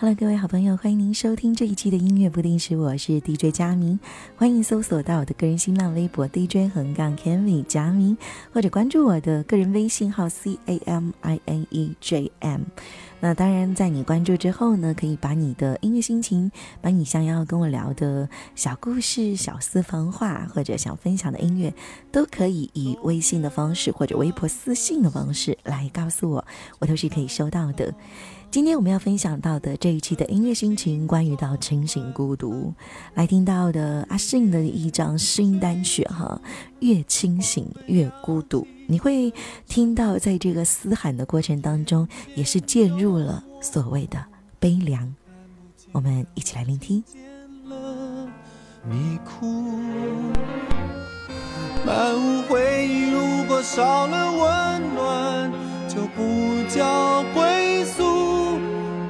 Hello，各位好朋友，欢迎您收听这一期的音乐不定时，我是 DJ 佳明，欢迎搜索到我的个人新浪微博 DJ 横杠 k e n v y 佳明，或者关注我的个人微信号 C A M I N E J M。那当然，在你关注之后呢，可以把你的音乐心情，把你想要跟我聊的小故事、小私房话，或者想分享的音乐，都可以以微信的方式或者微博私信的方式来告诉我，我都是可以收到的。今天我们要分享到的这一期的音乐心情，关于到清醒孤独，来听到的阿信的一张新单曲哈，越清醒越孤独。你会听到，在这个嘶喊的过程当中，也是渐入了所谓的悲凉。我们一起来聆听。你哭，满屋回忆，如果少了温暖，就不叫归；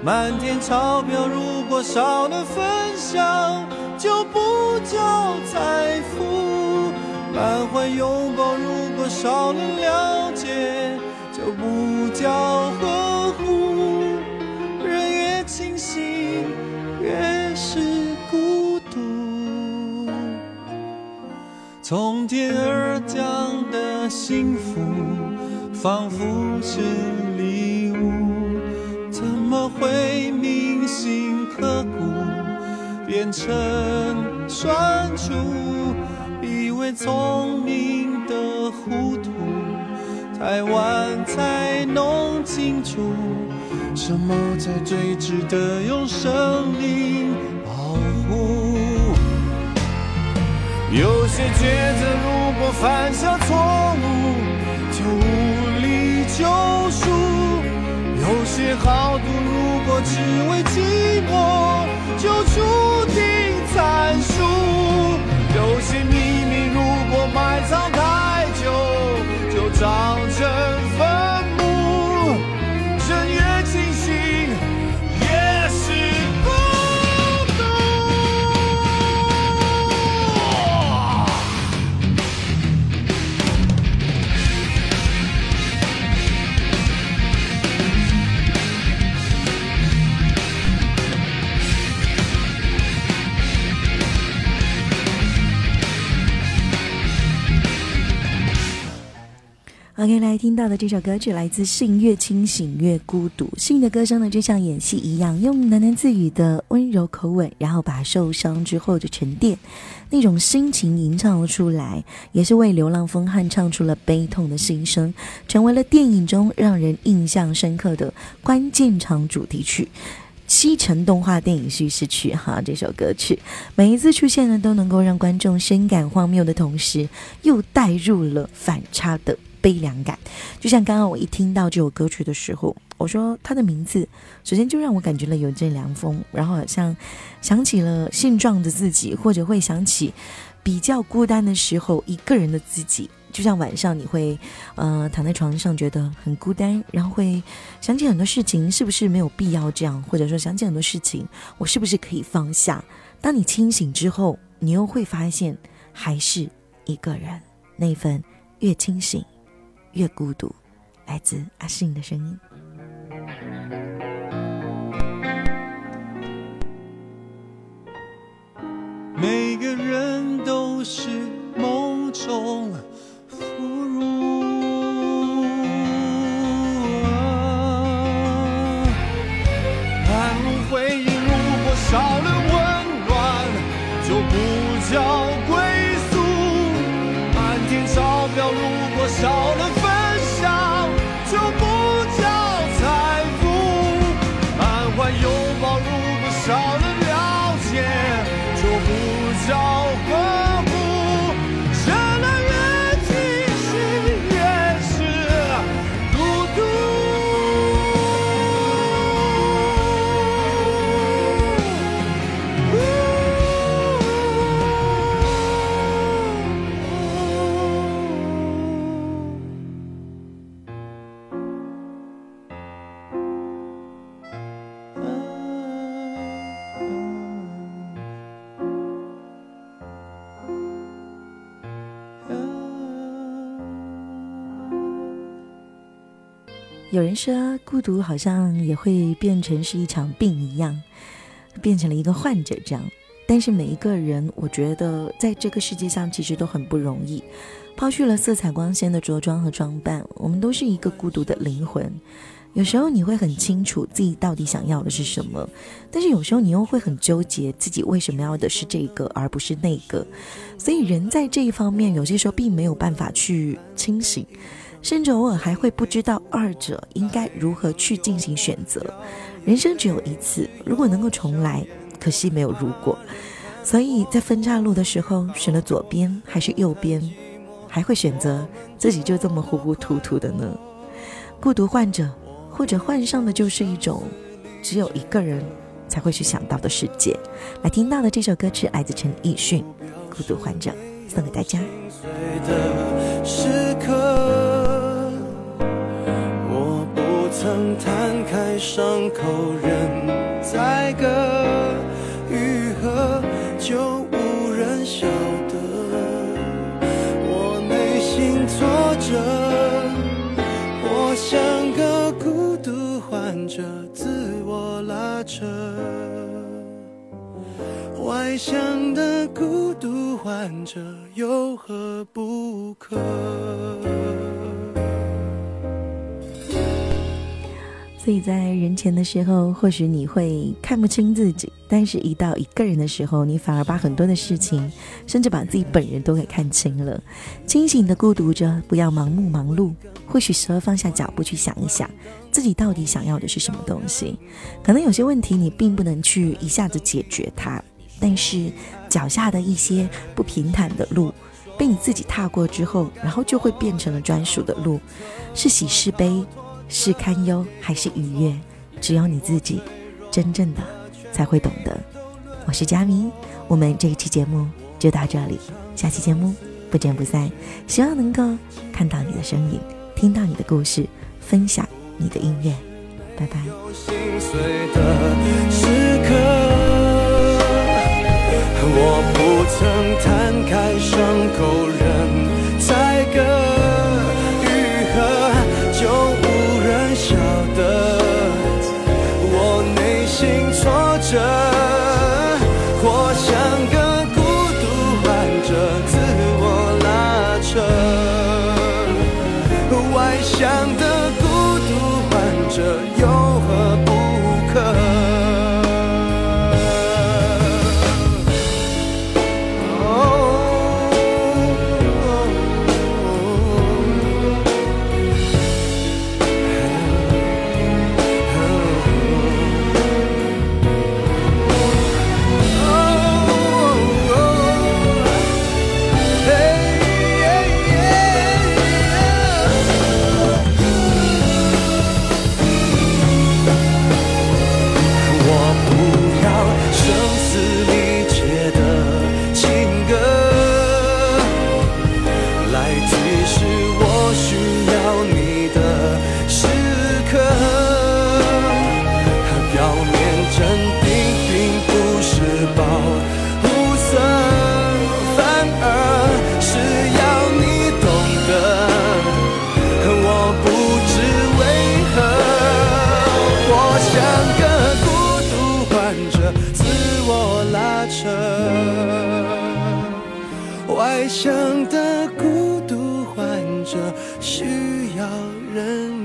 满天钞票，如果少了分享，就不叫财富；满怀拥抱，如果少了了解，就不叫呵护。人越清醒，越是孤独。从天而降的幸福，仿佛是变成酸楚？以为聪明的糊涂，太晚才弄清楚，什么才最值得用生命保护。有些抉择，如果犯下错误，就无力救赎；有些豪赌，如果只为寂寞，就注定 OK，来听到的这首歌曲来自信，越清醒越孤独。信的歌声呢，就像演戏一样，用喃喃自语的温柔口吻，然后把受伤之后的沉淀那种心情吟唱了出来，也是为流浪风汉唱出了悲痛的心声，成为了电影中让人印象深刻的关键场主题曲。西城动画电影叙事曲，哈，这首歌曲每一次出现呢，都能够让观众深感荒谬的同时，又带入了反差的悲凉感。就像刚刚我一听到这首歌曲的时候，我说它的名字，首先就让我感觉了有阵凉风，然后好像想起了现状的自己，或者会想起比较孤单的时候一个人的自己。就像晚上你会，呃，躺在床上觉得很孤单，然后会想起很多事情，是不是没有必要这样？或者说想起很多事情，我是不是可以放下？当你清醒之后，你又会发现还是一个人，那份越清醒越孤独，来自阿信的声音。每个人都是梦中俘虏。满屋回忆，如果少了温暖，就不叫归宿；满天钞票，如果少了有人说，孤独好像也会变成是一场病一样，变成了一个患者这样。但是每一个人，我觉得在这个世界上其实都很不容易。抛去了色彩光鲜的着装和装扮，我们都是一个孤独的灵魂。有时候你会很清楚自己到底想要的是什么，但是有时候你又会很纠结自己为什么要的是这个而不是那个。所以人在这一方面有些时候并没有办法去清醒，甚至偶尔还会不知道二者应该如何去进行选择。人生只有一次，如果能够重来，可惜没有如果。所以在分岔路的时候，选了左边还是右边，还会选择自己就这么糊糊涂涂的呢？孤独患者。或者患上的就是一种只有一个人才会去想到的世界。来听到的这首歌曲来自陈奕迅，《孤独患者》，送给大家。摊开伤口，任宰割，愈合就无人晓得。我内心挫折，我像个。孤独患者自我拉扯，外向的孤独患者有何不可？所以在人前的时候，或许你会看不清自己；但是，一到一个人的时候，你反而把很多的事情，甚至把自己本人都给看清了。清醒的孤独着，不要盲目忙碌。或许时候放下脚步去想一想，自己到底想要的是什么东西。可能有些问题你并不能去一下子解决它，但是脚下的一些不平坦的路，被你自己踏过之后，然后就会变成了专属的路，是喜是悲。是堪忧还是愉悦，只有你自己真正的才会懂得。我是佳明，我们这一期节目就到这里，下期节目不见不散。希望能够看到你的身影，听到你的故事，分享你的音乐。拜拜。我不曾想的外向的孤独患者需要人。